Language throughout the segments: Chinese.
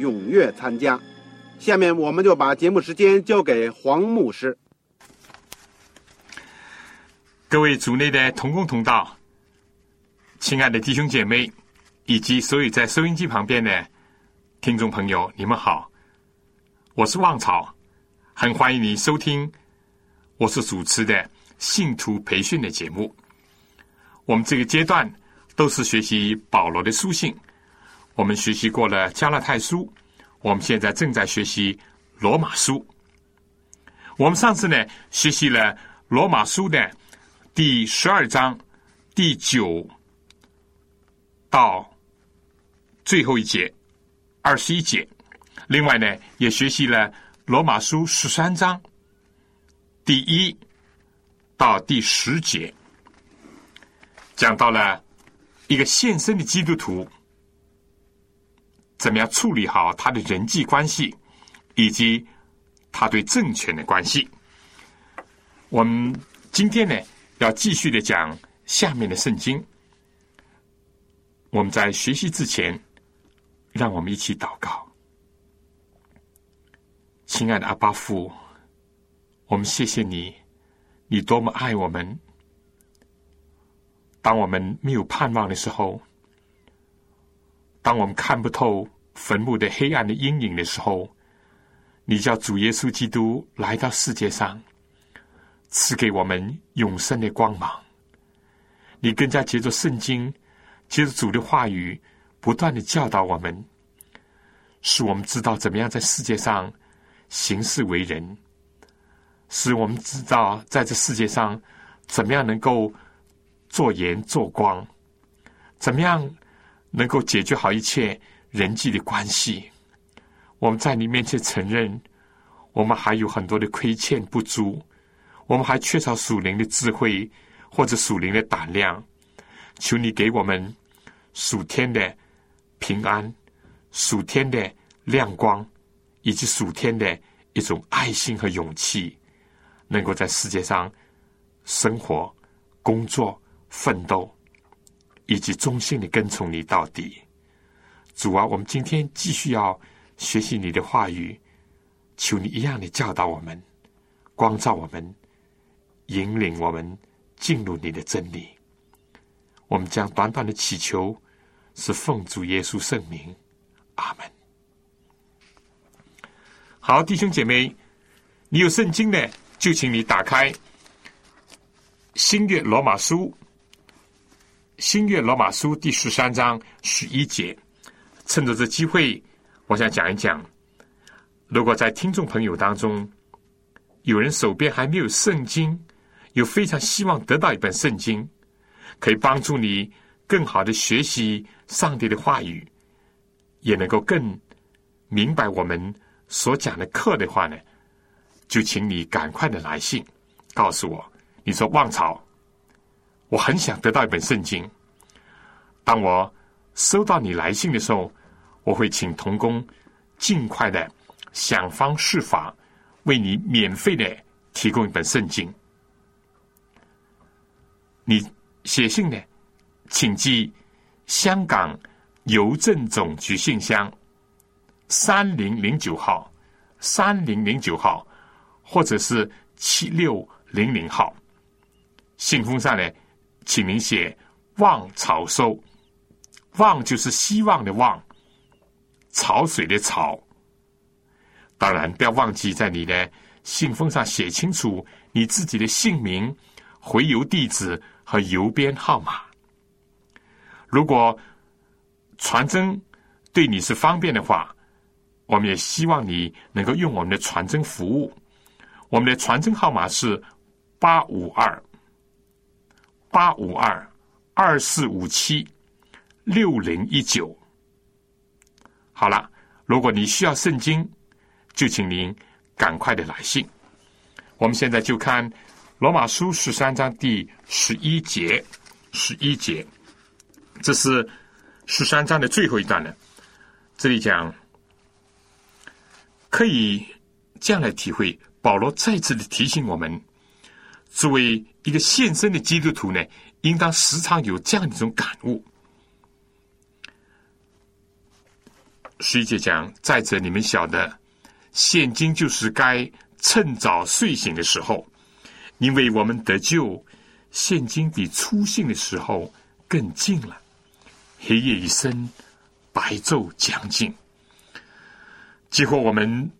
踊跃参加。下面我们就把节目时间交给黄牧师。各位组内的同工同道，亲爱的弟兄姐妹，以及所有在收音机旁边的听众朋友，你们好，我是旺草，很欢迎你收听我是主持的。信徒培训的节目，我们这个阶段都是学习保罗的书信。我们学习过了加拉太书，我们现在正在学习罗马书。我们上次呢学习了罗马书的第十二章第九到最后一节二十一节，另外呢也学习了罗马书十三章第一。到第十节，讲到了一个现身的基督徒怎么样处理好他的人际关系，以及他对政权的关系。我们今天呢，要继续的讲下面的圣经。我们在学习之前，让我们一起祷告。亲爱的阿巴父，我们谢谢你。你多么爱我们！当我们没有盼望的时候，当我们看不透坟墓的黑暗的阴影的时候，你叫主耶稣基督来到世界上，赐给我们永生的光芒。你更加借着圣经，借着主的话语，不断的教导我们，使我们知道怎么样在世界上行事为人。使我们知道，在这世界上，怎么样能够做盐做光，怎么样能够解决好一切人际的关系。我们在你面前承认，我们还有很多的亏欠不足，我们还缺少属灵的智慧或者属灵的胆量。求你给我们属天的平安、属天的亮光，以及属天的一种爱心和勇气。能够在世界上生活、工作、奋斗，以及忠心的跟从你到底，主啊，我们今天继续要学习你的话语，求你一样的教导我们，光照我们，引领我们进入你的真理。我们将短短的祈求，是奉主耶稣圣名，阿门。好，弟兄姐妹，你有圣经的。就请你打开新月罗马书，新月罗马书第十三章十一节。趁着这机会，我想讲一讲：如果在听众朋友当中有人手边还没有圣经，又非常希望得到一本圣经，可以帮助你更好的学习上帝的话语，也能够更明白我们所讲的课的话呢？就请你赶快的来信，告诉我。你说旺草，我很想得到一本圣经。当我收到你来信的时候，我会请童工尽快的想方设法为你免费的提供一本圣经。你写信呢，请寄香港邮政总局信箱三零零九号，三零零九号。或者是七六零零号信封上呢，请您写“望草收”，望就是希望的望，潮水的潮。当然，不要忘记在你的信封上写清楚你自己的姓名、回邮地址和邮编号码。如果传真对你是方便的话，我们也希望你能够用我们的传真服务。我们的传真号码是八五二八五二二四五七六零一九。好了，如果你需要圣经，就请您赶快的来信。我们现在就看罗马书十三章第十一节，十一节，这是十三章的最后一段了。这里讲可以这样来体会。保罗再次的提醒我们，作为一个献身的基督徒呢，应当时常有这样一种感悟。十一节讲，再者你们晓得，现今就是该趁早睡醒的时候，因为我们得救，现今比初信的时候更近了。黑夜已深，白昼将近，几乎我们。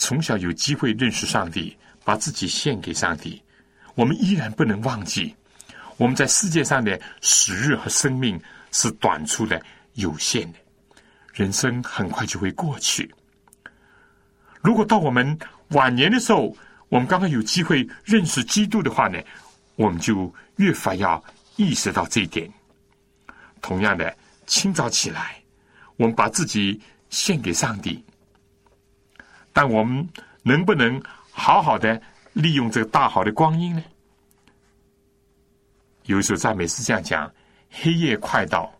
从小有机会认识上帝，把自己献给上帝，我们依然不能忘记，我们在世界上的时日和生命是短促的、有限的，人生很快就会过去。如果到我们晚年的时候，我们刚刚有机会认识基督的话呢，我们就越发要意识到这一点。同样的，清早起来，我们把自己献给上帝。但我们能不能好好的利用这个大好的光阴呢？有一首赞美诗这样讲：“黑夜快到，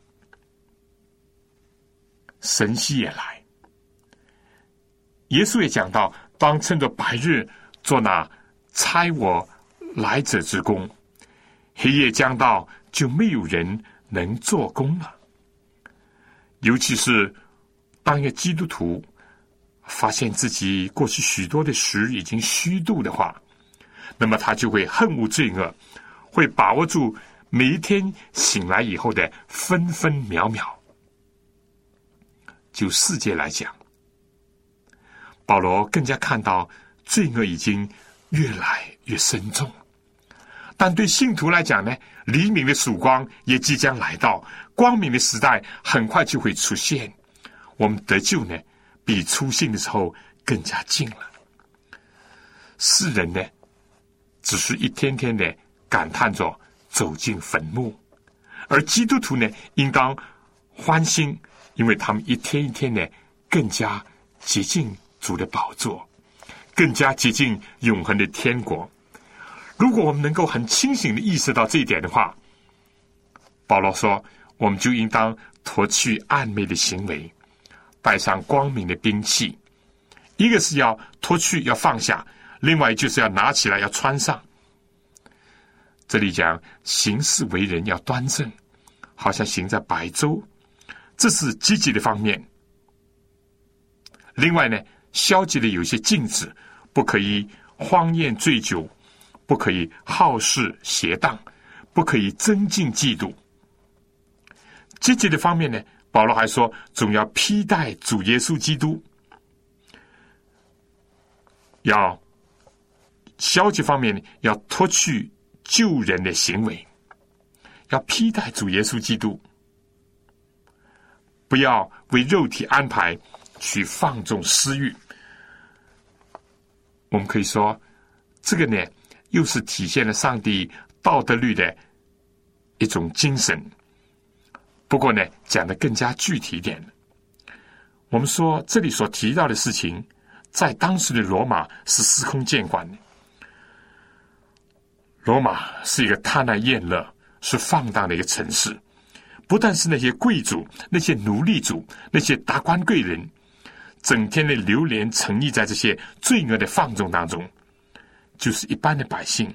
神曦也来。”耶稣也讲到：“当趁着白日做那差我来者之功，黑夜将到，就没有人能做工了。”尤其是当一个基督徒。发现自己过去许多的时已经虚度的话，那么他就会恨恶罪恶，会把握住每一天醒来以后的分分秒秒。就世界来讲，保罗更加看到罪恶已经越来越深重；但对信徒来讲呢，黎明的曙光也即将来到，光明的时代很快就会出现。我们得救呢？比出信的时候更加近了。世人呢，只是一天天的感叹着走进坟墓，而基督徒呢，应当欢欣，因为他们一天一天的更加接近主的宝座，更加接近永恒的天国。如果我们能够很清醒的意识到这一点的话，保罗说，我们就应当脱去暧昧的行为。带上光明的兵器，一个是要脱去、要放下；另外就是要拿起来、要穿上。这里讲行事为人要端正，好像行在白昼，这是积极的方面。另外呢，消极的有些禁止，不可以荒宴醉酒，不可以好事邪荡，不可以增进嫉妒。积极的方面呢？保罗还说：“总要披戴主耶稣基督，要消极方面呢要脱去救人的行为，要披戴主耶稣基督，不要为肉体安排去放纵私欲。我们可以说，这个呢，又是体现了上帝道德律的一种精神。”不过呢，讲的更加具体一点。我们说这里所提到的事情，在当时的罗马是司空见惯的。罗马是一个贪婪厌乐、是放荡的一个城市。不但是那些贵族、那些奴隶主、那些达官贵人，整天的流连沉溺在这些罪恶的放纵当中，就是一般的百姓，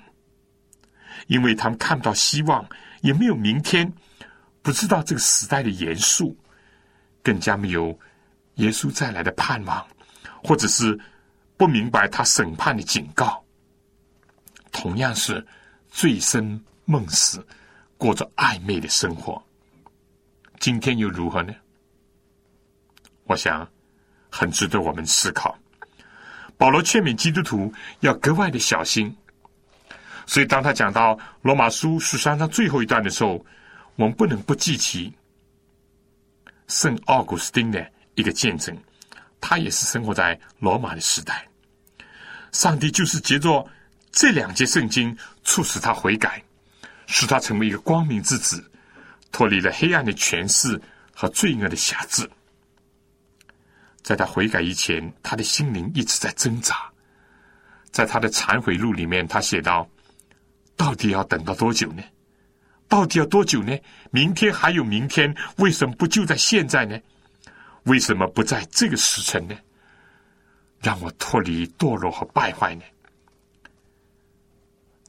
因为他们看不到希望，也没有明天。不知道这个时代的严肃，更加没有耶稣再来的盼望，或者是不明白他审判的警告。同样是醉生梦死，过着暧昧的生活。今天又如何呢？我想很值得我们思考。保罗劝勉基督徒要格外的小心，所以当他讲到罗马书十三章最后一段的时候，我们不能不记起圣奥古斯丁的一个见证，他也是生活在罗马的时代。上帝就是借着这两节圣经，促使他悔改，使他成为一个光明之子，脱离了黑暗的权势和罪恶的辖制。在他悔改以前，他的心灵一直在挣扎。在他的忏悔录里面，他写道：“到底要等到多久呢？到底要多久呢？明天还有明天，为什么不就在现在呢？为什么不在这个时辰呢？让我脱离堕落和败坏呢？”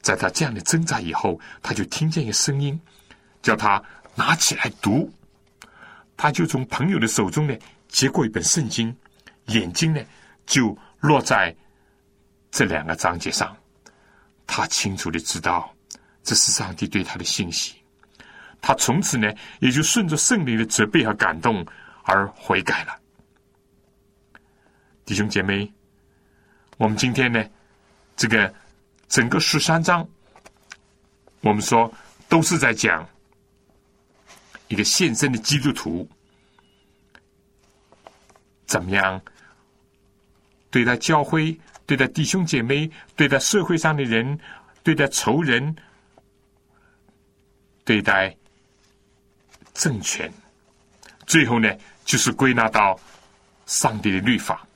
在他这样的挣扎以后，他就听见一个声音，叫他拿起来读。他就从朋友的手中呢。接过一本圣经，眼睛呢就落在这两个章节上。他清楚的知道这是上帝对他的信息。他从此呢也就顺着圣灵的责备和感动而悔改了。弟兄姐妹，我们今天呢这个整个十三章，我们说都是在讲一个献身的基督徒。怎么样对待教会、对待弟兄姐妹、对待社会上的人、对待仇人、对待政权？最后呢，就是归纳到上帝的律法，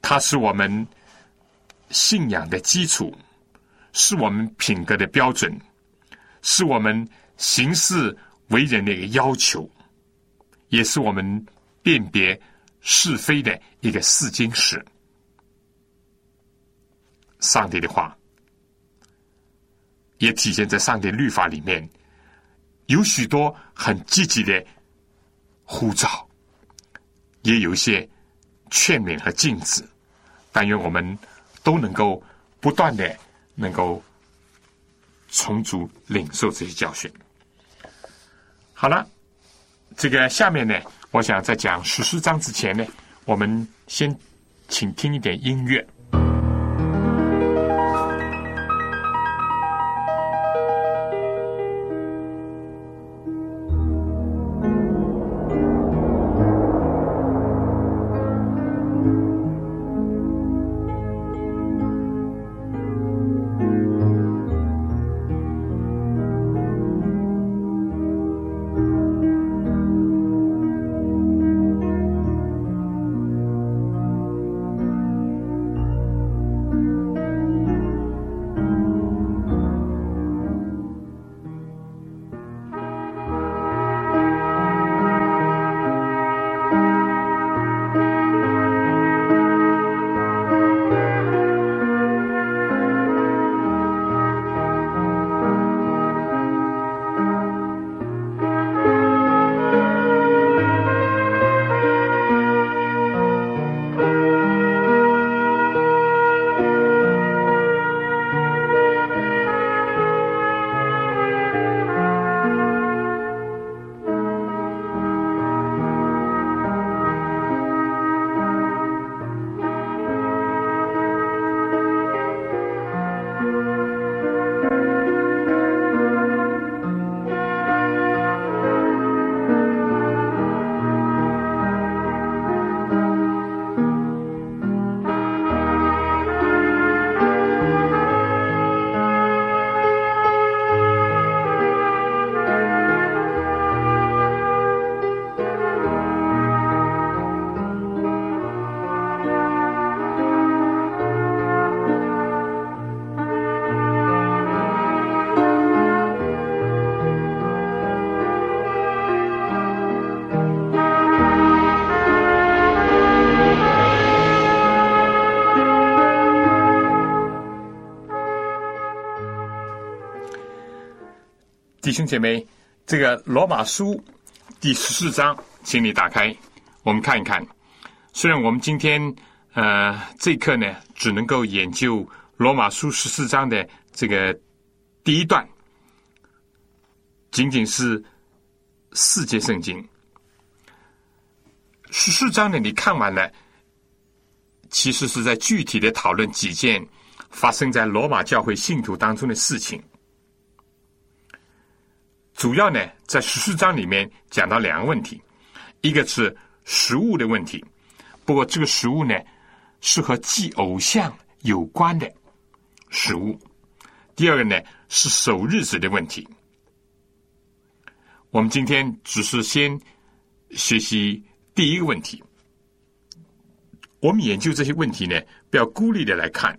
它是我们信仰的基础，是我们品格的标准，是我们行事为人的一个要求，也是我们辨别。是非的一个试金石。上帝的话也体现在上帝律法里面，有许多很积极的呼召，也有一些劝勉和禁止。但愿我们都能够不断的能够充足领受这些教训。好了，这个下面呢？我想在讲十四章之前呢，我们先请听一点音乐。弟兄姐妹，这个罗马书第十四章，请你打开，我们看一看。虽然我们今天呃这一课呢，只能够研究罗马书十四章的这个第一段，仅仅是四节圣经。十四章呢，你看完了，其实是在具体的讨论几件发生在罗马教会信徒当中的事情。主要呢，在十四章里面讲到两个问题，一个是食物的问题，不过这个食物呢，是和祭偶像有关的食物；第二个呢，是守日子的问题。我们今天只是先学习第一个问题，我们研究这些问题呢，不要孤立的来看，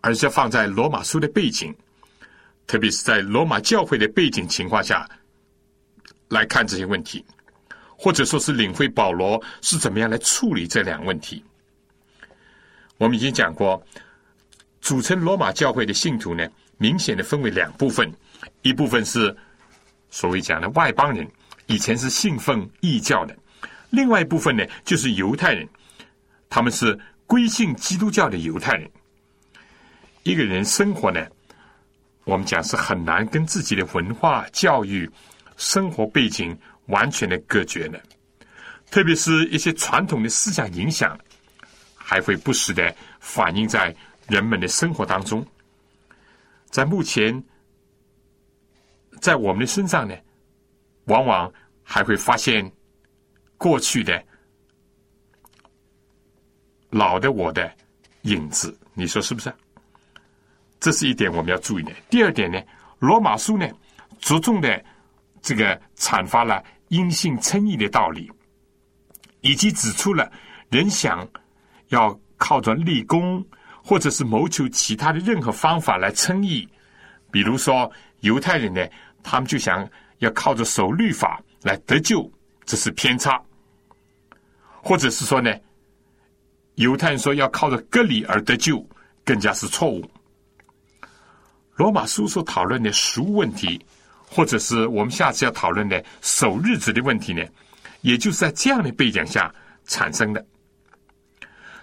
而是要放在罗马书的背景。特别是在罗马教会的背景情况下来看这些问题，或者说是领会保罗是怎么样来处理这两个问题。我们已经讲过，组成罗马教会的信徒呢，明显的分为两部分，一部分是所谓讲的外邦人，以前是信奉异教的；另外一部分呢，就是犹太人，他们是归信基督教的犹太人。一个人生活呢？我们讲是很难跟自己的文化、教育、生活背景完全的隔绝的，特别是一些传统的思想影响，还会不时的反映在人们的生活当中。在目前，在我们的身上呢，往往还会发现过去的老的我的影子，你说是不是？这是一点我们要注意的。第二点呢，罗马书呢着重的这个阐发了因信称义的道理，以及指出了人想要靠着立功或者是谋求其他的任何方法来称义，比如说犹太人呢，他们就想要靠着守律法来得救，这是偏差；或者是说呢，犹太人说要靠着割礼而得救，更加是错误。罗马书所讨论的食物问题，或者是我们下次要讨论的守日子的问题呢，也就是在这样的背景下产生的。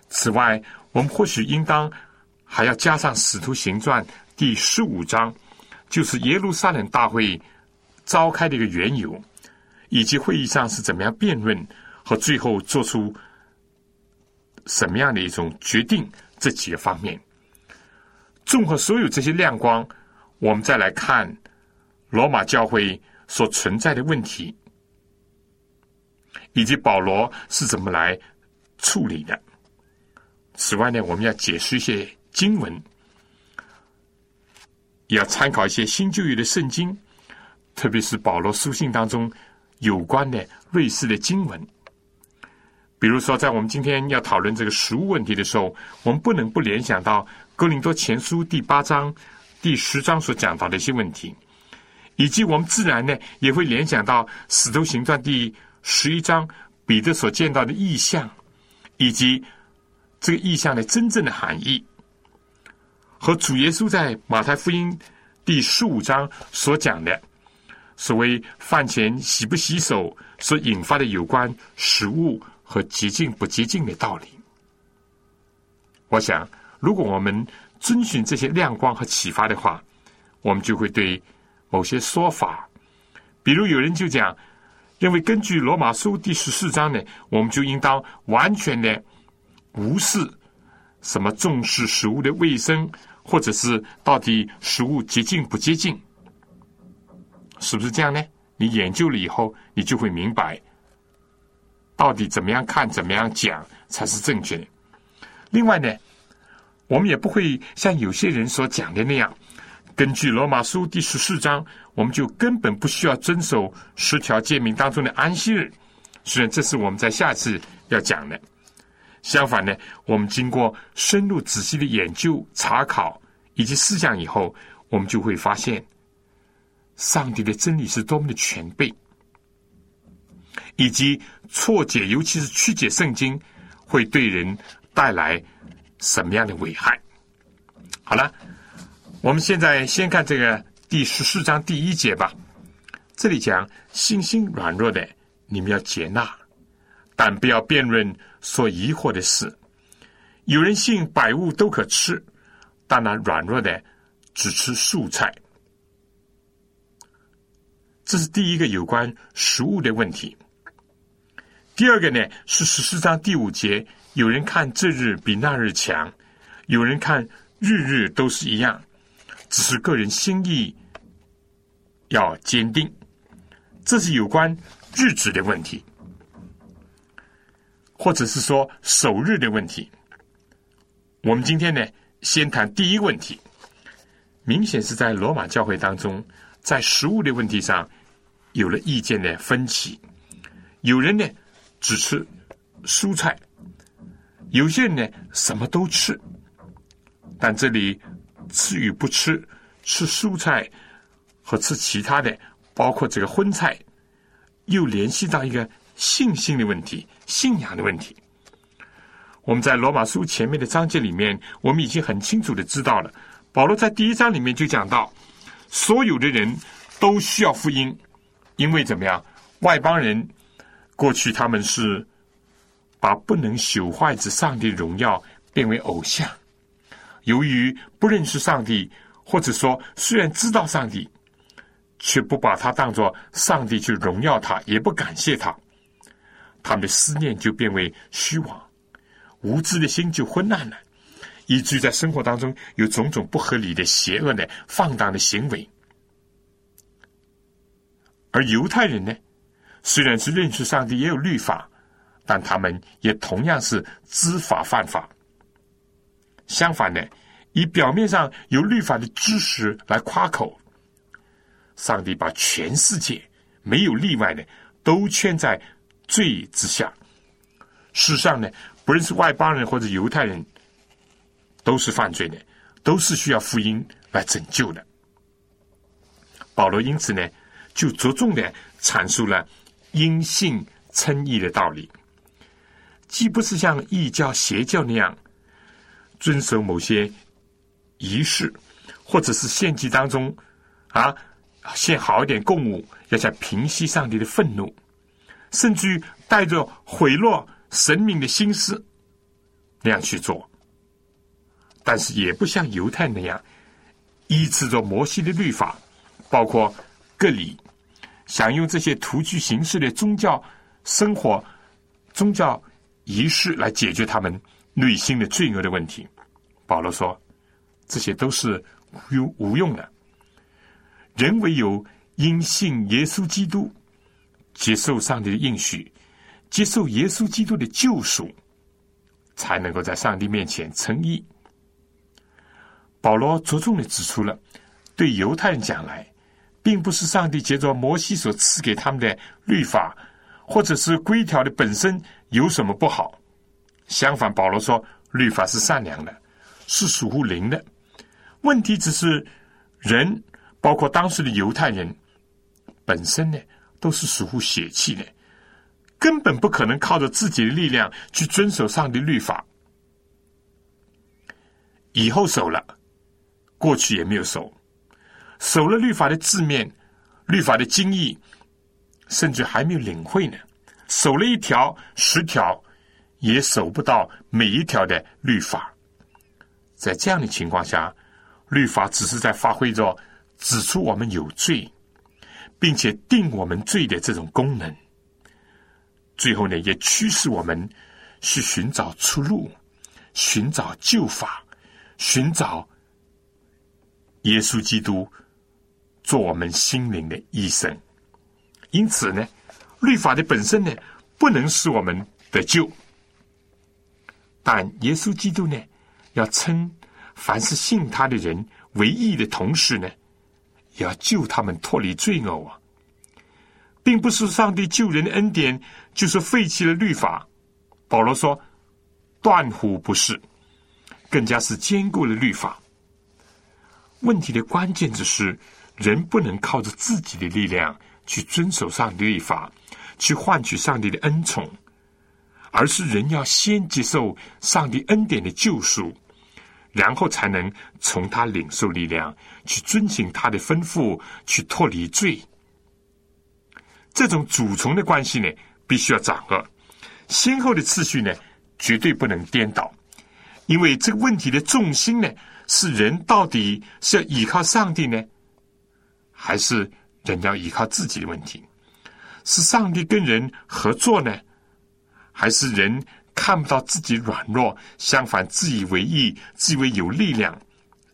此外，我们或许应当还要加上《使徒行传》第十五章，就是耶路撒冷大会召开的一个缘由，以及会议上是怎么样辩论和最后做出什么样的一种决定这几个方面。综合所有这些亮光，我们再来看罗马教会所存在的问题，以及保罗是怎么来处理的。此外呢，我们要解释一些经文，也要参考一些新旧约的圣经，特别是保罗书信当中有关的类似的经文。比如说，在我们今天要讨论这个食物问题的时候，我们不能不联想到。哥林多前书第八章、第十章所讲到的一些问题，以及我们自然呢也会联想到使徒行传第十一章彼得所见到的意象，以及这个意象的真正的含义，和主耶稣在马太福音第十五章所讲的所谓饭前洗不洗手所引发的有关食物和洁净不洁净的道理。我想。如果我们遵循这些亮光和启发的话，我们就会对某些说法，比如有人就讲，认为根据罗马书第十四章呢，我们就应当完全的无视什么重视食物的卫生，或者是到底食物洁净不洁净，是不是这样呢？你研究了以后，你就会明白，到底怎么样看、怎么样讲才是正确的。另外呢？我们也不会像有些人所讲的那样，根据罗马书第十四章，我们就根本不需要遵守十条诫命当中的安息日。虽然这是我们在下次要讲的。相反呢，我们经过深入仔细的研究、查考以及思想以后，我们就会发现，上帝的真理是多么的全备，以及错解，尤其是曲解圣经，会对人带来。什么样的危害？好了，我们现在先看这个第十四章第一节吧。这里讲信心软弱的，你们要接纳，但不要辩论所疑惑的事。有人信百物都可吃，但那软弱的只吃素菜。这是第一个有关食物的问题。第二个呢是十四章第五节，有人看这日比那日强，有人看日日都是一样，只是个人心意要坚定。这是有关日子的问题，或者是说首日的问题。我们今天呢，先谈第一个问题，明显是在罗马教会当中，在食物的问题上有了意见的分歧。有人呢。只吃蔬菜，有些人呢什么都吃，但这里吃与不吃，吃蔬菜和吃其他的，包括这个荤菜，又联系到一个信心的问题、信仰的问题。我们在罗马书前面的章节里面，我们已经很清楚的知道了，保罗在第一章里面就讲到，所有的人都需要福音，因为怎么样，外邦人。过去他们是把不能朽坏之上帝荣耀变为偶像，由于不认识上帝，或者说虽然知道上帝，却不把他当作上帝去荣耀他，也不感谢他，他们的思念就变为虚妄，无知的心就昏暗了，以至于在生活当中有种种不合理的、邪恶的、放荡的行为。而犹太人呢？虽然是认识上帝也有律法，但他们也同样是知法犯法。相反的，以表面上有律法的知识来夸口，上帝把全世界没有例外的都圈在罪之下。世上呢，不论是外邦人或者犹太人，都是犯罪的，都是需要福音来拯救的。保罗因此呢，就着重的阐述了。因信称义的道理，既不是像异教邪教那样遵守某些仪式，或者是献祭当中啊献好一点供物，要想平息上帝的愤怒，甚至于带着毁落神明的心思那样去做，但是也不像犹太那样依持着摩西的律法，包括各礼。想用这些徒具形式的宗教生活、宗教仪式来解决他们内心的罪恶的问题，保罗说，这些都是无用无用的。人唯有因信耶稣基督，接受上帝的应许，接受耶稣基督的救赎，才能够在上帝面前称义。保罗着重的指出了，对犹太人讲来。并不是上帝借着摩西所赐给他们的律法，或者是规条的本身有什么不好。相反，保罗说律法是善良的，是属乎灵的。问题只是人，包括当时的犹太人本身呢，都是属乎血气的，根本不可能靠着自己的力量去遵守上帝律法。以后守了，过去也没有守。守了律法的字面，律法的精义，甚至还没有领会呢。守了一条、十条，也守不到每一条的律法。在这样的情况下，律法只是在发挥着指出我们有罪，并且定我们罪的这种功能。最后呢，也驱使我们去寻找出路，寻找救法，寻找耶稣基督。做我们心灵的医生，因此呢，律法的本身呢，不能使我们得救。但耶稣基督呢，要称凡是信他的人为义的同时呢，也要救他们脱离罪恶啊，并不是上帝救人的恩典就是废弃了律法。保罗说，断乎不是，更加是坚固了律法。问题的关键只是。人不能靠着自己的力量去遵守上帝律法，去换取上帝的恩宠，而是人要先接受上帝恩典的救赎，然后才能从他领受力量，去遵行他的吩咐，去脱离罪。这种主从的关系呢，必须要掌握，先后的次序呢，绝对不能颠倒，因为这个问题的重心呢，是人到底是要依靠上帝呢？还是人要依靠自己的问题，是上帝跟人合作呢，还是人看不到自己软弱，相反自以为意、自以为有力量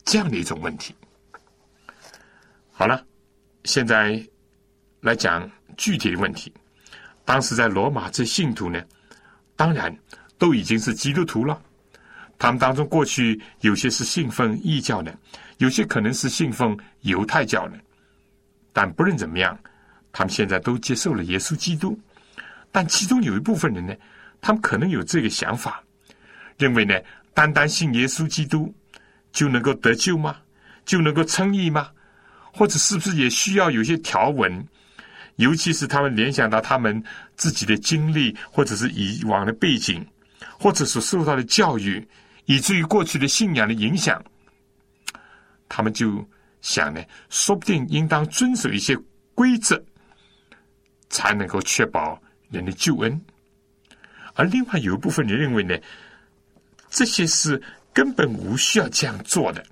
这样的一种问题？好了，现在来讲具体的问题。当时在罗马这信徒呢，当然都已经是基督徒了。他们当中过去有些是信奉异教的，有些可能是信奉犹太教的。但不论怎么样，他们现在都接受了耶稣基督。但其中有一部分人呢，他们可能有这个想法，认为呢，单单信耶稣基督就能够得救吗？就能够称义吗？或者是不是也需要有些条文？尤其是他们联想到他们自己的经历，或者是以往的背景，或者所受到的教育，以至于过去的信仰的影响，他们就想呢，说不定应当遵守一些规则，才能够确保人的救恩。而另外有一部分人认为呢，这些是根本无需要这样做的，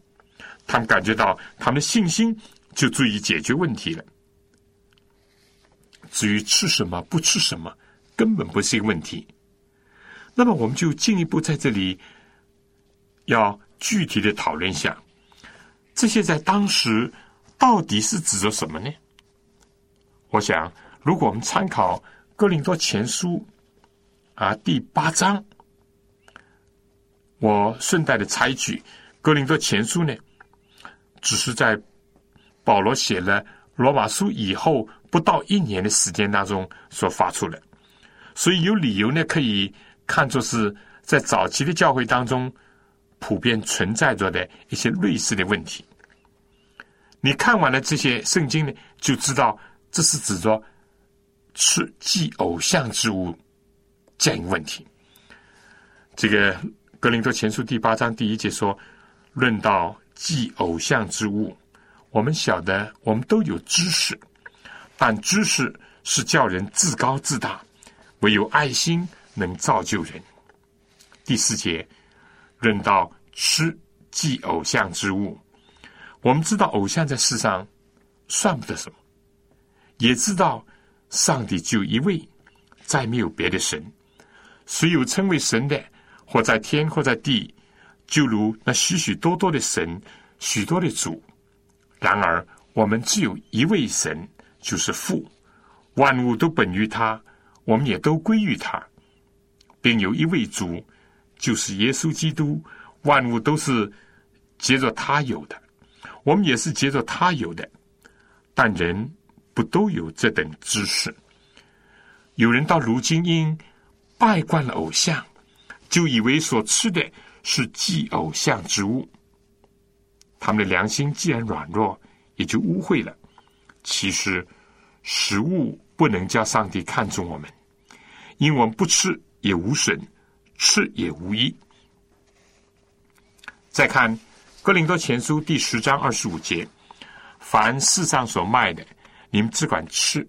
他们感觉到他们的信心就足以解决问题了。至于吃什么不吃什么，根本不是一个问题。那么，我们就进一步在这里要具体的讨论一下，这些在当时到底是指着什么呢？我想，如果我们参考《哥林多前书》啊第八章，我顺带的猜举，《哥林多前书》呢，只是在保罗写了罗马书以后。不到一年的时间当中所发出的，所以有理由呢，可以看作是在早期的教会当中普遍存在着的一些类似的问题。你看完了这些圣经呢，就知道这是指着吃祭偶像之物这样一个问题。这个格林多前书第八章第一节说：“论到祭偶像之物，我们晓得，我们都有知识。”但知识是叫人自高自大，唯有爱心能造就人。第四节论到吃祭偶像之物，我们知道偶像在世上算不得什么，也知道上帝就一位，再没有别的神。虽有称为神的，或在天，或在地，就如那许许多多的神，许多的主。然而，我们只有一位神。就是父，万物都本于他，我们也都归于他，并有一位主，就是耶稣基督，万物都是接着他有的，我们也是接着他有的，但人不都有这等知识？有人到如今因拜惯了偶像，就以为所吃的是祭偶像之物，他们的良心既然软弱，也就污秽了。其实，食物不能叫上帝看重我们，因为我们不吃也无损，吃也无益。再看《哥林多前书》第十章二十五节：“凡世上所卖的，你们只管吃，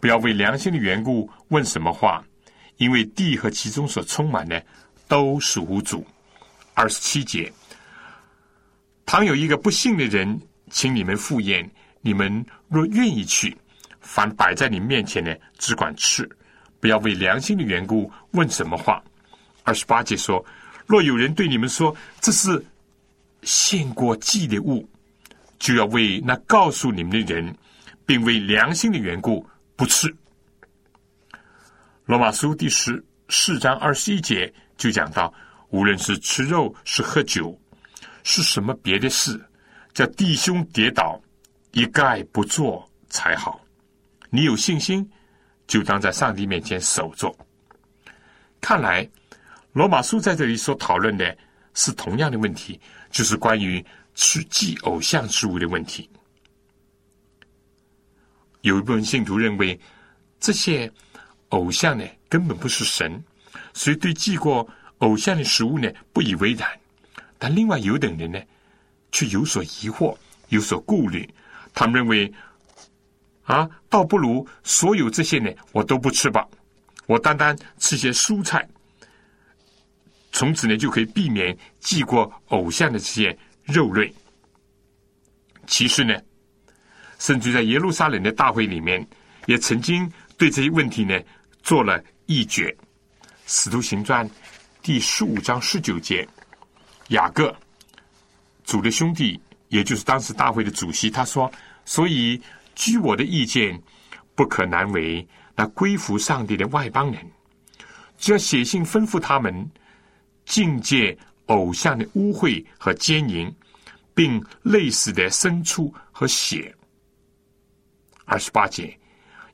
不要为良心的缘故问什么话，因为地和其中所充满的都属无主。”二十七节：“倘有一个不幸的人，请你们赴宴。”你们若愿意去，凡摆在你面前的，只管吃，不要为良心的缘故问什么话。二十八节说：若有人对你们说这是献过祭的物，就要为那告诉你们的人，并为良心的缘故不吃。罗马书第十四章二十一节就讲到，无论是吃肉是喝酒，是什么别的事，叫弟兄跌倒。一概不做才好。你有信心，就当在上帝面前守着。看来，罗马书在这里所讨论的是同样的问题，就是关于去祭偶像之物的问题。有一部分信徒认为，这些偶像呢根本不是神，所以对祭过偶像的食物呢不以为然。但另外有等人呢，却有所疑惑，有所顾虑。他们认为，啊，倒不如所有这些呢，我都不吃吧，我单单吃些蔬菜，从此呢就可以避免祭过偶像的这些肉类。其实呢，甚至在耶路撒冷的大会里面，也曾经对这些问题呢做了议决。使徒行传第十五章十九节，雅各主的兄弟，也就是当时大会的主席，他说：“所以据我的意见，不可难为那归服上帝的外邦人，只要写信吩咐他们境界偶像的污秽和奸淫，并类似的牲畜和血。”二十八节，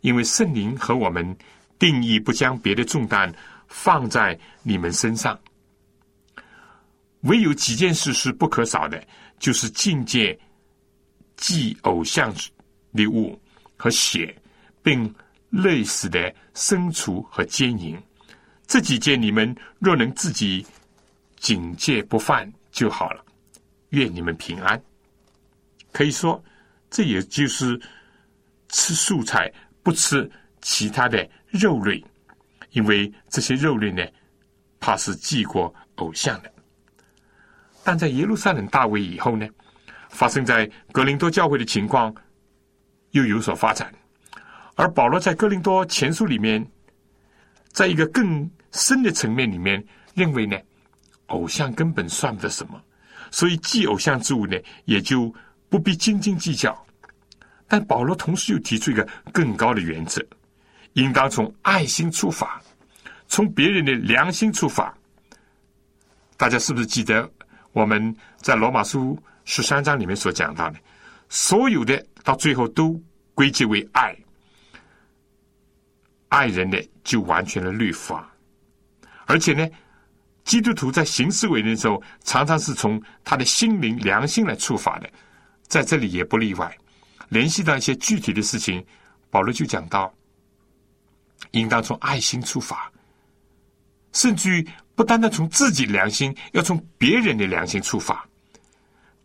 因为圣灵和我们定义不将别的重担放在你们身上，唯有几件事是不可少的，就是境界祭偶像的物和血，并类似的牲畜和奸淫。这几件你们若能自己警戒不犯就好了。愿你们平安。可以说，这也就是吃素菜，不吃其他的肉类，因为这些肉类呢，怕是祭过偶像的。但在耶路撒冷大卫以后呢，发生在格林多教会的情况又有所发展，而保罗在哥林多前书里面，在一个更深的层面里面认为呢，偶像根本算不得什么，所以祭偶像之物呢，也就不必斤斤计较。但保罗同时又提出一个更高的原则，应当从爱心出发，从别人的良心出发。大家是不是记得我们在罗马书十三章里面所讲到的，所有的到最后都归结为爱，爱人的就完全的律法。而且呢，基督徒在行事为人的时候，常常是从他的心灵良心来出发的，在这里也不例外。联系到一些具体的事情，保罗就讲到，应当从爱心出发，甚至于不单单从自己良心，要从别人的良心出发，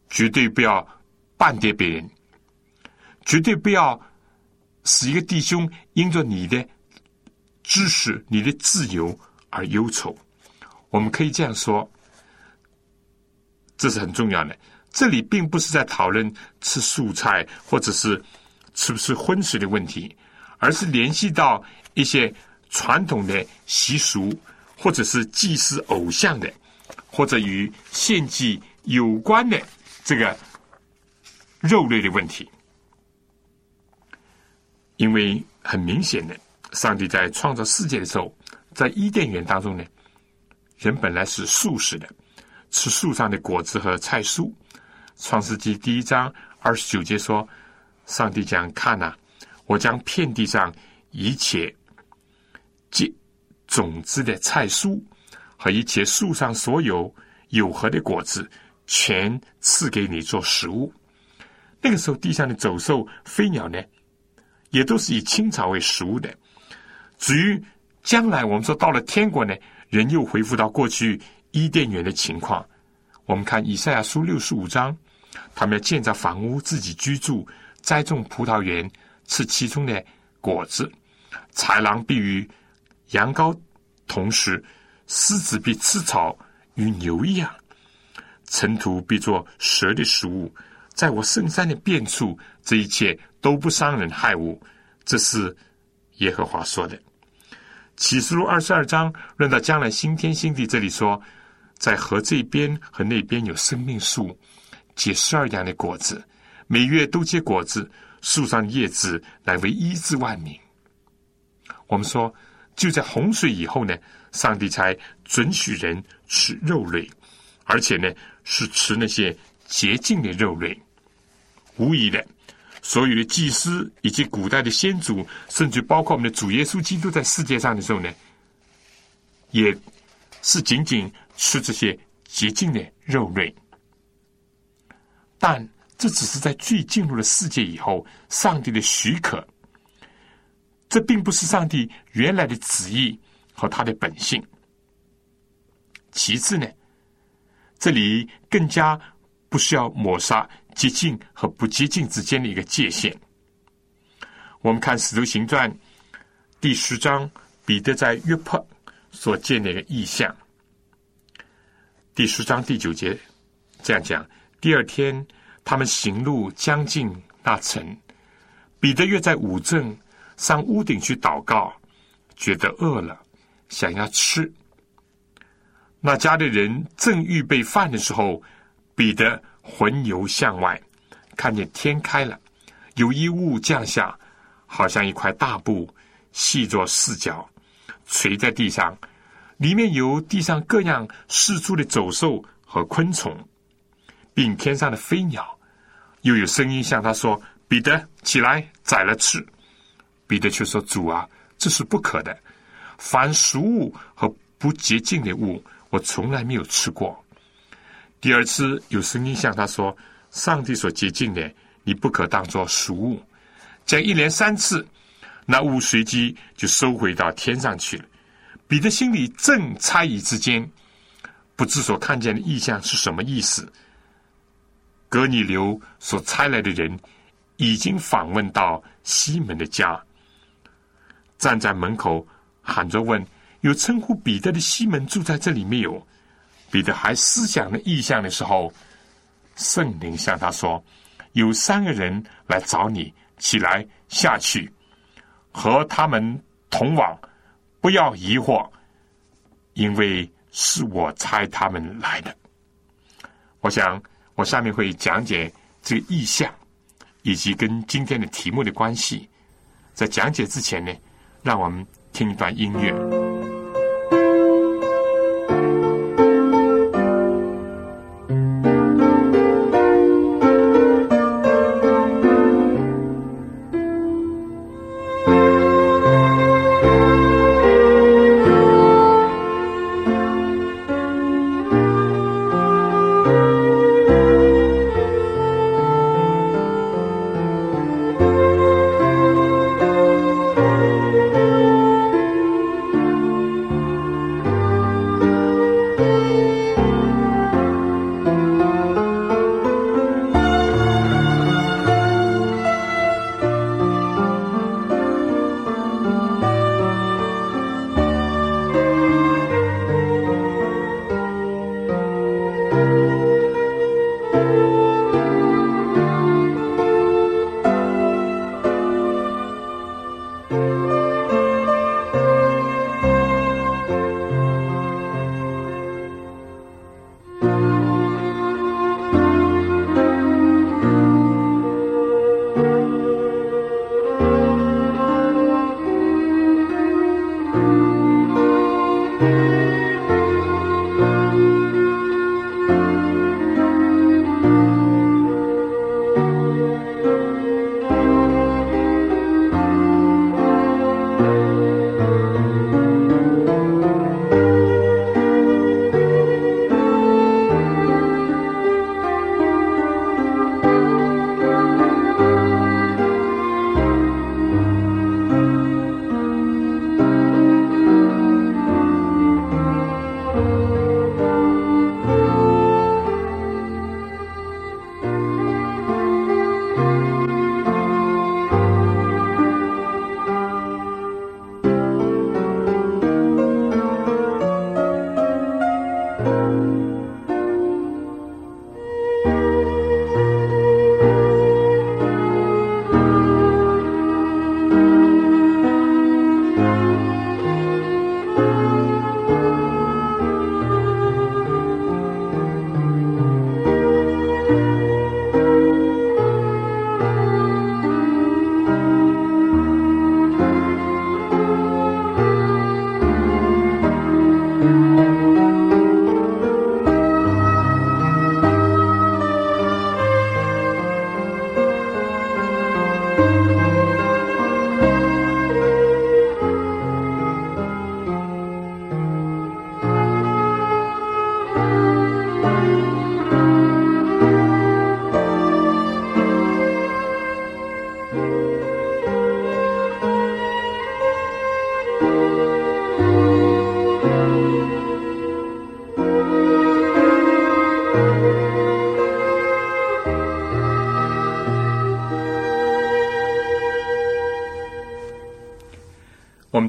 绝对不要半跌别人，绝对不要使一个弟兄因着你的知识、你的自由而忧愁。我们可以这样说，这是很重要的。这里并不是在讨论吃素菜或者是吃不吃荤食的问题，而是联系到一些传统的习俗，或者是祭祀偶像的，或者与献祭有关的这个肉类的问题。因为很明显的，上帝在创造世界的时候，在伊甸园当中呢，人本来是素食的，吃树上的果子和菜蔬。创世纪第一章二十九节说：“上帝讲，看呐，我将遍地上一切结种子的菜蔬和一切树上所有有核的果子，全赐给你做食物。”那个时候，地上的走兽、飞鸟呢，也都是以青草为食物的。至于将来，我们说到了天国呢，人又恢复到过去伊甸园的情况。我们看以赛亚书六十五章。他们要建造房屋，自己居住，栽种葡萄园，吃其中的果子。豺狼必与羊羔同食，狮子必吃草，与牛一样。尘土必作蛇的食物。在我圣山的遍处，这一切都不伤人害物。这是耶和华说的。启示录二十二章论到将来新天新地，这里说，在河这边和那边有生命树。结十二样的果子，每月都结果子，树上叶子乃为医治万民。我们说，就在洪水以后呢，上帝才准许人吃肉类，而且呢是吃那些洁净的肉类。无疑的，所有的祭司以及古代的先祖，甚至包括我们的主耶稣基督在世界上的时候呢，也是仅仅吃这些洁净的肉类。但这只是在罪进入了世界以后，上帝的许可。这并不是上帝原来的旨意和他的本性。其次呢，这里更加不需要抹杀洁净和不洁净之间的一个界限。我们看《使徒行传》第十章，彼得在约帕所见的一个意象。第十章第九节这样讲。第二天，他们行路将近那城，彼得约在五镇上屋顶去祷告，觉得饿了，想要吃。那家的人正预备饭的时候，彼得魂游向外，看见天开了，有一物降下，好像一块大布，细作四角，垂在地上，里面有地上各样四处的走兽和昆虫，并天上的飞鸟。又有声音向他说：“彼得，起来宰了吃。”彼得却说：“主啊，这是不可的。凡俗物和不洁净的物。”我从来没有吃过。第二次有声音向他说：“上帝所洁净的，你不可当作俗物。”讲一连三次，那物随即就收回到天上去了。彼得心里正猜疑之间，不知所看见的意象是什么意思。格尼流所差来的人已经访问到西门的家，站在门口喊着问。有称呼彼得的西门住在这里没有？彼得还思想的意向的时候，圣灵向他说：“有三个人来找你，起来下去，和他们同往，不要疑惑，因为是我差他们来的。”我想，我下面会讲解这个意象，以及跟今天的题目的关系。在讲解之前呢，让我们听一段音乐。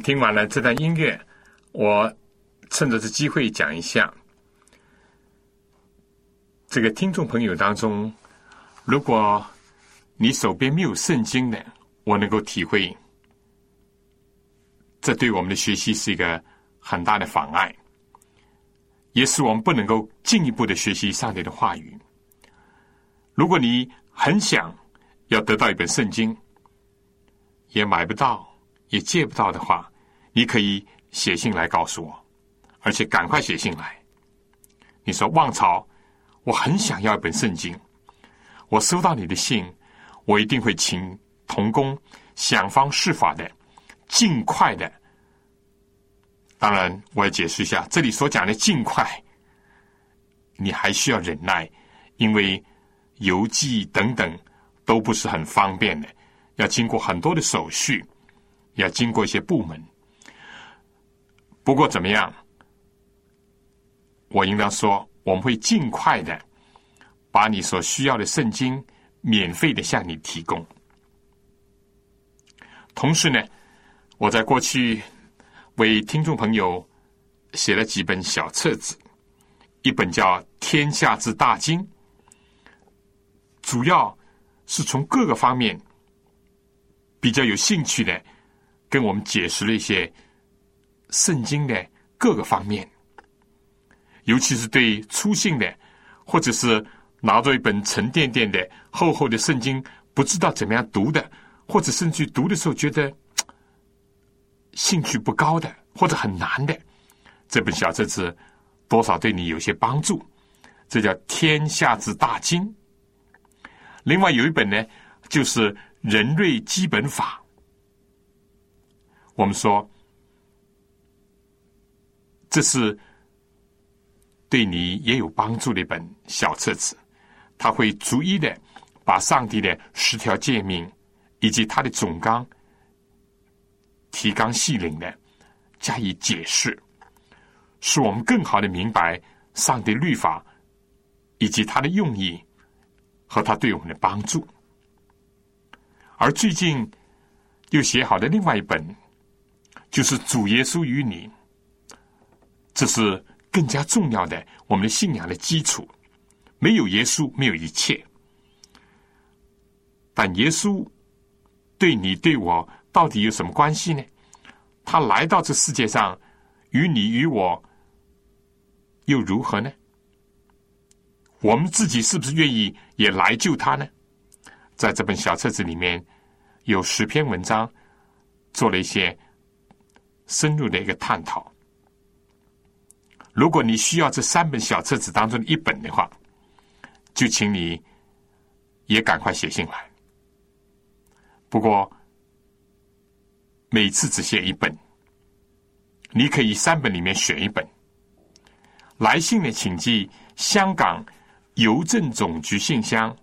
听完了这段音乐，我趁着这机会讲一下，这个听众朋友当中，如果你手边没有圣经的，我能够体会，这对我们的学习是一个很大的妨碍，也使我们不能够进一步的学习上帝的话语。如果你很想要得到一本圣经，也买不到，也借不到的话，你可以写信来告诉我，而且赶快写信来。你说望朝，我很想要一本圣经，我收到你的信，我一定会请童工想方设法的。尽快的，当然我要解释一下，这里所讲的尽快，你还需要忍耐，因为邮寄等等都不是很方便的，要经过很多的手续，要经过一些部门。不过怎么样，我应当说，我们会尽快的把你所需要的圣经免费的向你提供，同时呢。我在过去为听众朋友写了几本小册子，一本叫《天下之大经》，主要是从各个方面比较有兴趣的，跟我们解释了一些圣经的各个方面，尤其是对粗信的，或者是拿着一本沉甸甸的厚厚的圣经，不知道怎么样读的，或者甚至读的时候觉得。兴趣不高的或者很难的，这本小册子多少对你有些帮助。这叫《天下之大经》。另外有一本呢，就是《人类基本法》。我们说，这是对你也有帮助的一本小册子，它会逐一的把上帝的十条诫命以及它的总纲。提纲细领的加以解释，使我们更好的明白上帝律法以及它的用意和它对我们的帮助。而最近又写好的另外一本，就是主耶稣与你，这是更加重要的我们的信仰的基础。没有耶稣，没有一切。但耶稣对你对我。到底有什么关系呢？他来到这世界上，与你与我又如何呢？我们自己是不是愿意也来救他呢？在这本小册子里面，有十篇文章，做了一些深入的一个探讨。如果你需要这三本小册子当中的一本的话，就请你也赶快写信来。不过。每次只写一本，你可以三本里面选一本。来信呢，请寄香港邮政总局信箱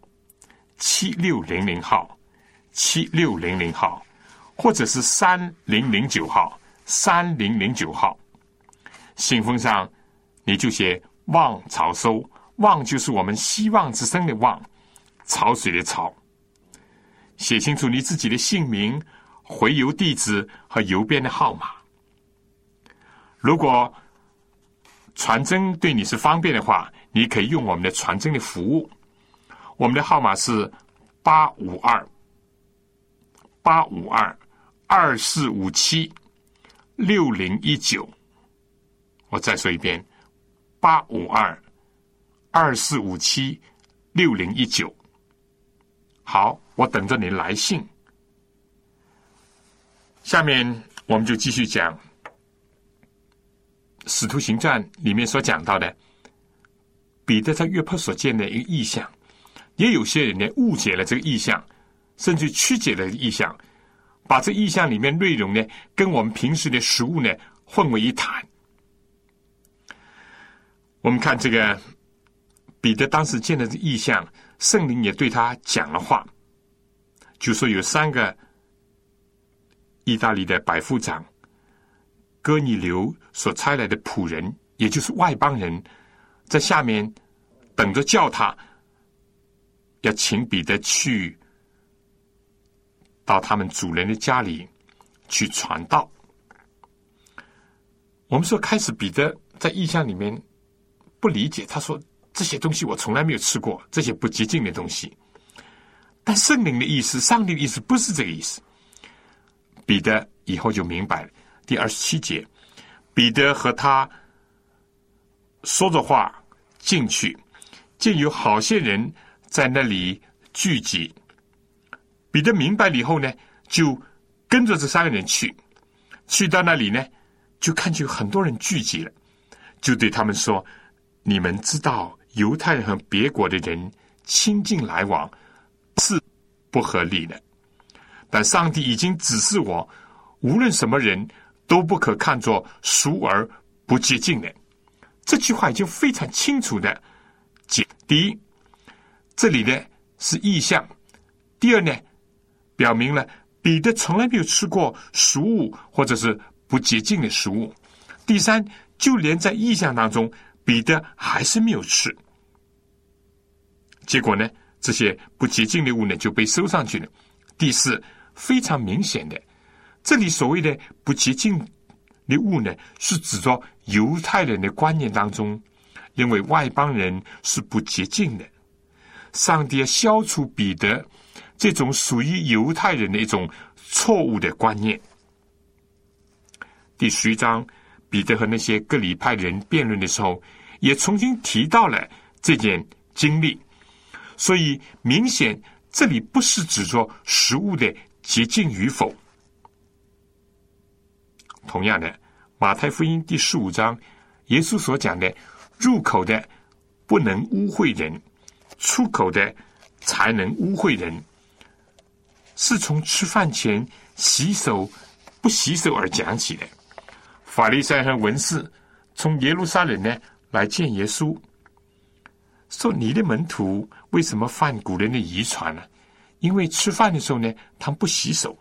七六零零号、七六零零号，或者是三零零九号、三零零九号。信封上你就写“望潮收”，“望”就是我们希望之声的“望”，潮水的“潮”。写清楚你自己的姓名。回邮地址和邮编的号码。如果传真对你是方便的话，你可以用我们的传真的服务。我们的号码是八五二八五二二四五七六零一九。我再说一遍：八五二二四五七六零一九。好，我等着你来信。下面我们就继续讲《使徒行传》里面所讲到的彼得在约帕所见的一个意象，也有些人呢误解了这个意象，甚至曲解了意象，把这意象里面内容呢跟我们平时的食物呢混为一谈。我们看这个彼得当时见的这意象，圣灵也对他讲了话，就说有三个。意大利的百夫长哥尼流所差来的仆人，也就是外邦人，在下面等着叫他，要请彼得去到他们主人的家里去传道。我们说，开始彼得在意象里面不理解，他说这些东西我从来没有吃过，这些不洁净的东西。但圣灵的意思，上帝的意思不是这个意思。彼得以后就明白了。第二十七节，彼得和他说着话进去，见有好些人在那里聚集。彼得明白了以后呢，就跟着这三个人去，去到那里呢，就看见很多人聚集了，就对他们说：“你们知道，犹太人和别国的人亲近来往是不合理的，但上帝已经指示我，无论什么人。”都不可看作熟而不洁净的。这句话已经非常清楚的解。第一，这里呢是意象；第二呢，表明了彼得从来没有吃过食物或者是不洁净的食物；第三，就连在意象当中，彼得还是没有吃。结果呢，这些不洁净的物呢就被收上去了。第四，非常明显的。这里所谓的不洁净的物呢，是指着犹太人的观念当中，认为外邦人是不洁净的。上帝要消除彼得这种属于犹太人的一种错误的观念。第十一章，彼得和那些各里派人辩论的时候，也重新提到了这件经历。所以，明显这里不是指着食物的洁净与否。同样的，马太福音第十五章，耶稣所讲的入口的不能污秽人，出口的才能污秽人，是从吃饭前洗手不洗手而讲起的。法利赛和文士从耶路撒冷呢来见耶稣，说：“你的门徒为什么犯古人的遗传呢？因为吃饭的时候呢，他们不洗手。”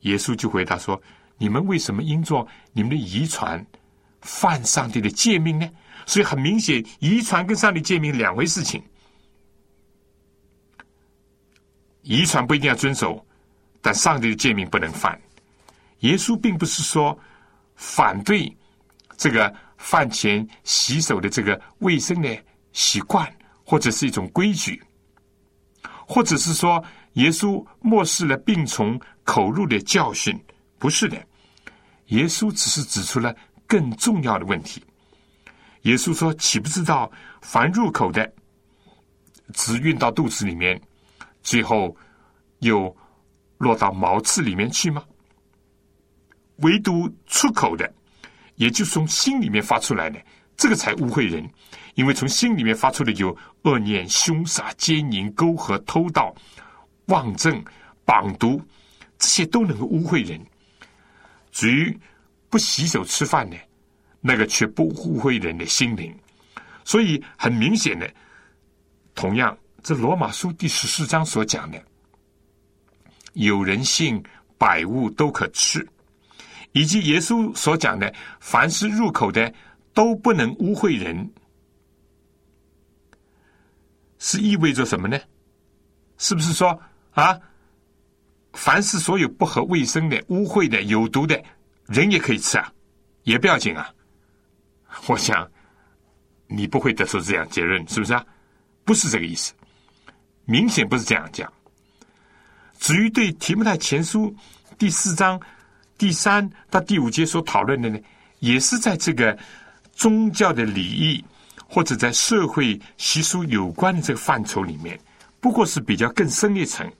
耶稣就回答说。你们为什么因着你们的遗传犯上帝的诫命呢？所以很明显，遗传跟上帝诫命两回事情。遗传不一定要遵守，但上帝的诫命不能犯。耶稣并不是说反对这个饭前洗手的这个卫生的习惯，或者是一种规矩，或者是说耶稣漠视了病从口入的教训。不是的，耶稣只是指出了更重要的问题。耶稣说：“岂不知道凡入口的，只运到肚子里面，最后又落到毛刺里面去吗？唯独出口的，也就是从心里面发出来的，这个才污秽人。因为从心里面发出的有恶念、凶杀、奸淫、勾合、偷盗、妄政、绑毒，这些都能够污秽人。”至于不洗手吃饭呢，那个却不污秽人的心灵。所以很明显的，同样，这罗马书第十四章所讲的，有人性百物都可吃，以及耶稣所讲的，凡是入口的都不能污秽人，是意味着什么呢？是不是说啊？凡是所有不合卫生的、污秽的、有毒的，人也可以吃啊，也不要紧啊。我想你不会得出这样结论，是不是啊？不是这个意思，明显不是这样讲。至于对提摩太前书第四章第三到第五节所讨论的呢，也是在这个宗教的礼仪或者在社会习俗有关的这个范畴里面，不过是比较更深一层。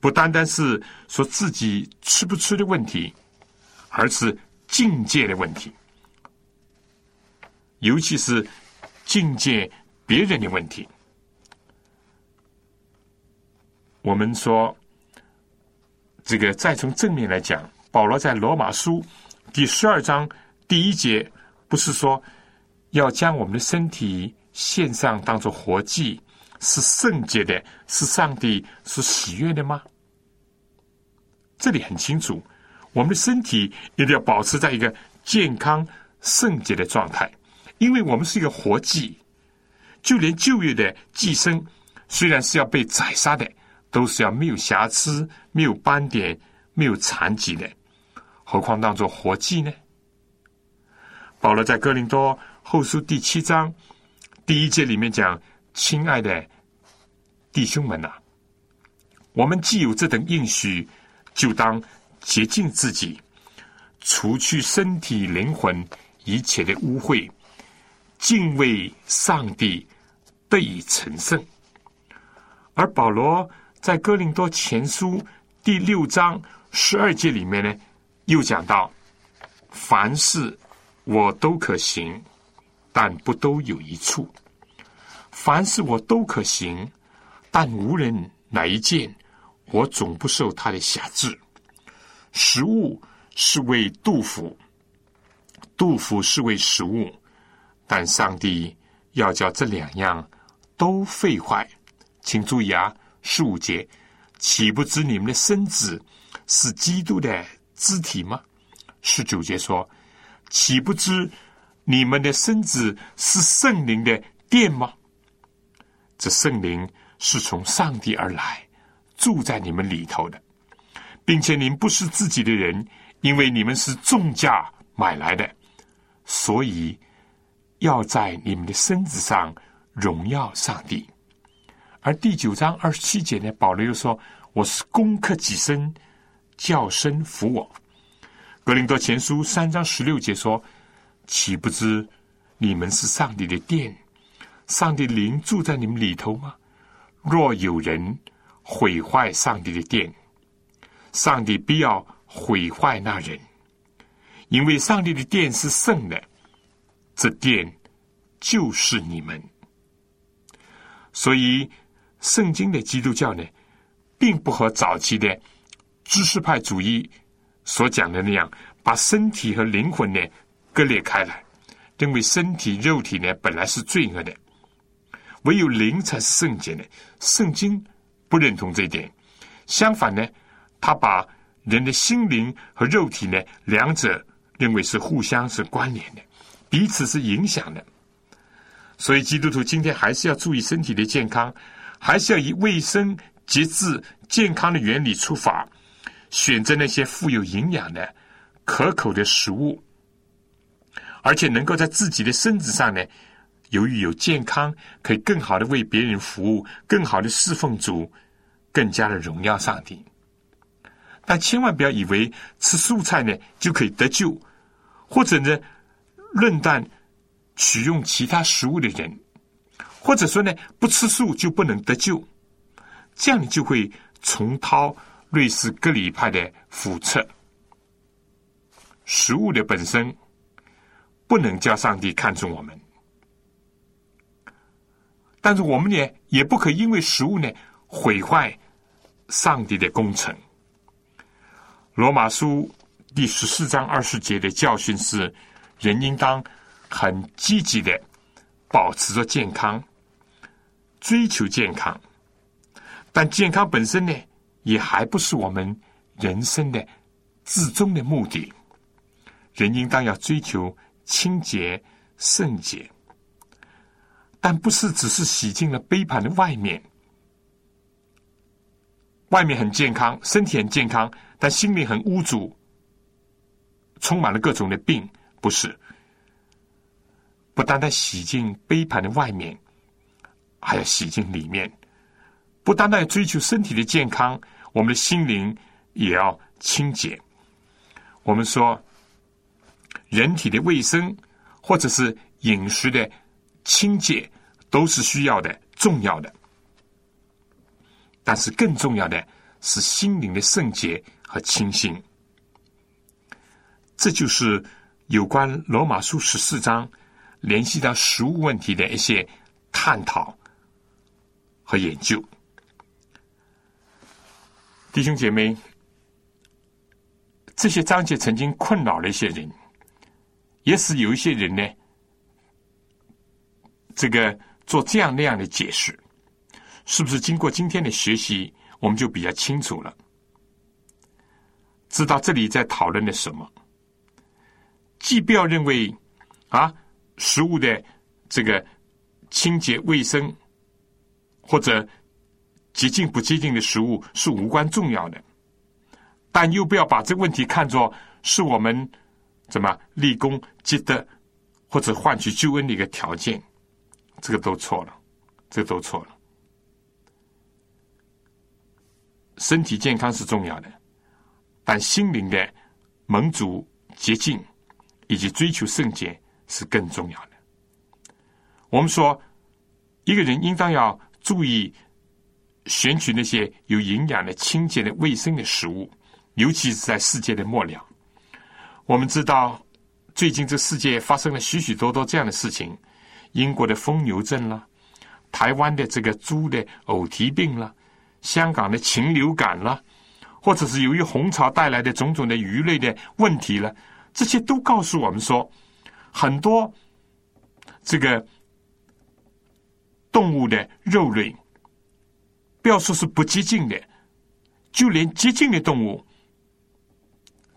不单单是说自己吃不吃的问题，而是境界的问题，尤其是境界别人的问题。我们说，这个再从正面来讲，保罗在罗马书第十二章第一节，不是说要将我们的身体献上，当做活祭，是圣洁的，是上帝是喜悦的吗？这里很清楚，我们的身体一定要保持在一个健康圣洁的状态，因为我们是一个活祭。就连旧约的寄生，虽然是要被宰杀的，都是要没有瑕疵、没有斑点、没有残疾的，何况当做活祭呢？保罗在哥林多后书第七章第一节里面讲：“亲爱的弟兄们呐，我们既有这等应许。”就当洁净自己，除去身体灵魂一切的污秽，敬畏上帝，得以成圣。而保罗在哥林多前书第六章十二节里面呢，又讲到：凡事我都可行，但不都有一处；凡事我都可行，但无人哪一件，我总不受他的辖制。食物是为杜甫，杜甫是为食物，但上帝要叫这两样都废坏。请注意啊，十五节，岂不知你们的身子是基督的肢体吗？十九节说，岂不知你们的身子是圣灵的殿吗？这圣灵是从上帝而来，住在你们里头的，并且你们不是自己的人，因为你们是重价买来的，所以要在你们的身子上荣耀上帝。而第九章二十七节呢，保罗又说：“我是攻克己身，叫声服我。”格林多前书三章十六节说：“岂不知你们是上帝的殿，上帝灵住在你们里头吗？若有人毁坏上帝的殿，上帝必要毁坏那人，因为上帝的殿是圣的，这殿就是你们。所以。”圣经的基督教呢，并不和早期的知识派主义所讲的那样，把身体和灵魂呢割裂开来，认为身体肉体呢本来是罪恶的，唯有灵才是圣洁的。圣经不认同这一点，相反呢，他把人的心灵和肉体呢两者认为是互相是关联的，彼此是影响的。所以基督徒今天还是要注意身体的健康。还是要以卫生、节制、健康的原理出发，选择那些富有营养的、可口的食物，而且能够在自己的身子上呢，由于有健康，可以更好的为别人服务，更好的侍奉主，更加的荣耀上帝。但千万不要以为吃素菜呢就可以得救，或者呢论断取用其他食物的人。或者说呢，不吃素就不能得救，这样你就会重蹈瑞士格里派的覆辙。食物的本身不能叫上帝看重我们，但是我们呢，也不可因为食物呢毁坏上帝的工程。罗马书第十四章二十节的教训是：人应当很积极的保持着健康。追求健康，但健康本身呢，也还不是我们人生的至终的目的。人应当要追求清洁圣洁，但不是只是洗净了杯盘的外面，外面很健康，身体很健康，但心里很污浊，充满了各种的病。不是，不单单洗净杯盘的外面。还要洗净里面，不单单要追求身体的健康，我们的心灵也要清洁。我们说，人体的卫生或者是饮食的清洁都是需要的、重要的。但是更重要的是心灵的圣洁和清新。这就是有关罗马书十四章联系到食物问题的一些探讨。和研究，弟兄姐妹，这些章节曾经困扰了一些人，也使有一些人呢，这个做这样那样的解释，是不是经过今天的学习，我们就比较清楚了，知道这里在讨论的什么？既不要认为啊，食物的这个清洁卫生。或者洁净不洁净的食物是无关重要的，但又不要把这个问题看作是我们怎么立功积德或者换取救恩的一个条件，这个都错了，这个都错了。身体健康是重要的，但心灵的蒙主洁净以及追求圣洁是更重要的。我们说，一个人应当要注意选取那些有营养的、清洁的、卫生的食物，尤其是在世界的末了。我们知道，最近这世界发生了许许多多这样的事情：英国的疯牛症了，台湾的这个猪的偶蹄病了，香港的禽流感了。或者是由于红潮带来的种种的鱼类的问题了，这些都告诉我们说，很多这个动物的肉类，不要说是不洁净的，就连洁净的动物，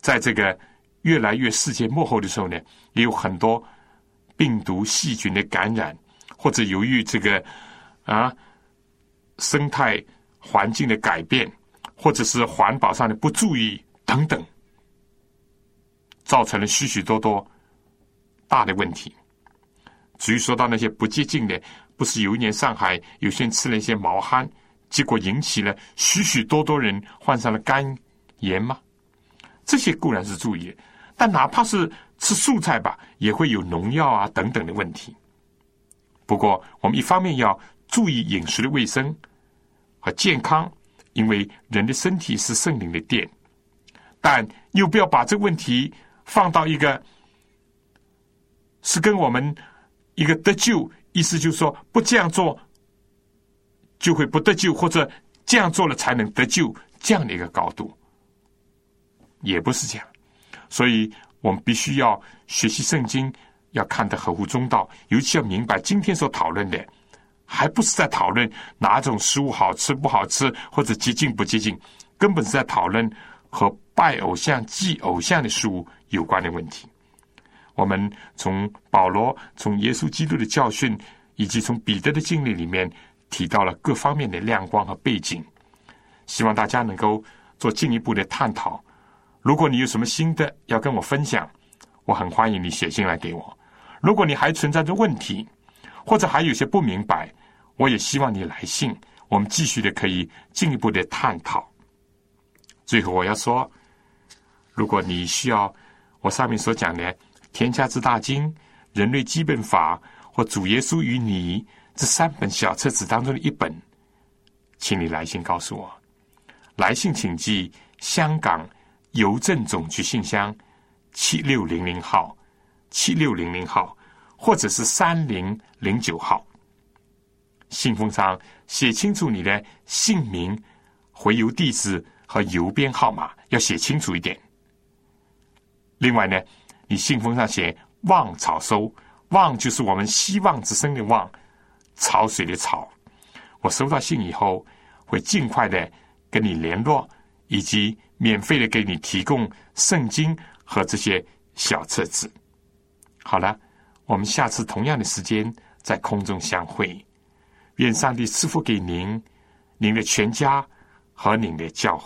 在这个越来越世界末后的时候呢，也有很多病毒细菌的感染，或者由于这个啊生态环境的改变。或者是环保上的不注意等等，造成了许许多多大的问题。至于说到那些不洁净的，不是有一年上海有些人吃了一些毛蚶，结果引起了许许多多人患上了肝炎吗？这些固然是注意，但哪怕是吃素菜吧，也会有农药啊等等的问题。不过，我们一方面要注意饮食的卫生和健康。因为人的身体是圣灵的殿，但又不要把这个问题放到一个是跟我们一个得救，意思就是说不这样做就会不得救，或者这样做了才能得救这样的一个高度，也不是这样。所以我们必须要学习圣经，要看得合乎中道，尤其要明白今天所讨论的。还不是在讨论哪种食物好吃不好吃，或者洁净不洁净，根本是在讨论和拜偶像、祭偶像的事物有关的问题。我们从保罗、从耶稣基督的教训，以及从彼得的经历里面，提到了各方面的亮光和背景。希望大家能够做进一步的探讨。如果你有什么新的要跟我分享，我很欢迎你写信来给我。如果你还存在着问题，或者还有些不明白，我也希望你来信，我们继续的可以进一步的探讨。最后我要说，如果你需要我上面所讲的《天下之大经》《人类基本法》或《主耶稣与你》这三本小册子当中的一本，请你来信告诉我。来信请寄香港邮政总局信箱七六零零号，七六零零号。或者是三零零九号，信封上写清楚你的姓名、回邮地址和邮编号码，要写清楚一点。另外呢，你信封上写“望草收”，“望”就是我们希望之声的“望”，潮水的“潮”。我收到信以后，会尽快的跟你联络，以及免费的给你提供圣经和这些小册子。好了。我们下次同样的时间在空中相会，愿上帝赐福给您、您的全家和您的教会。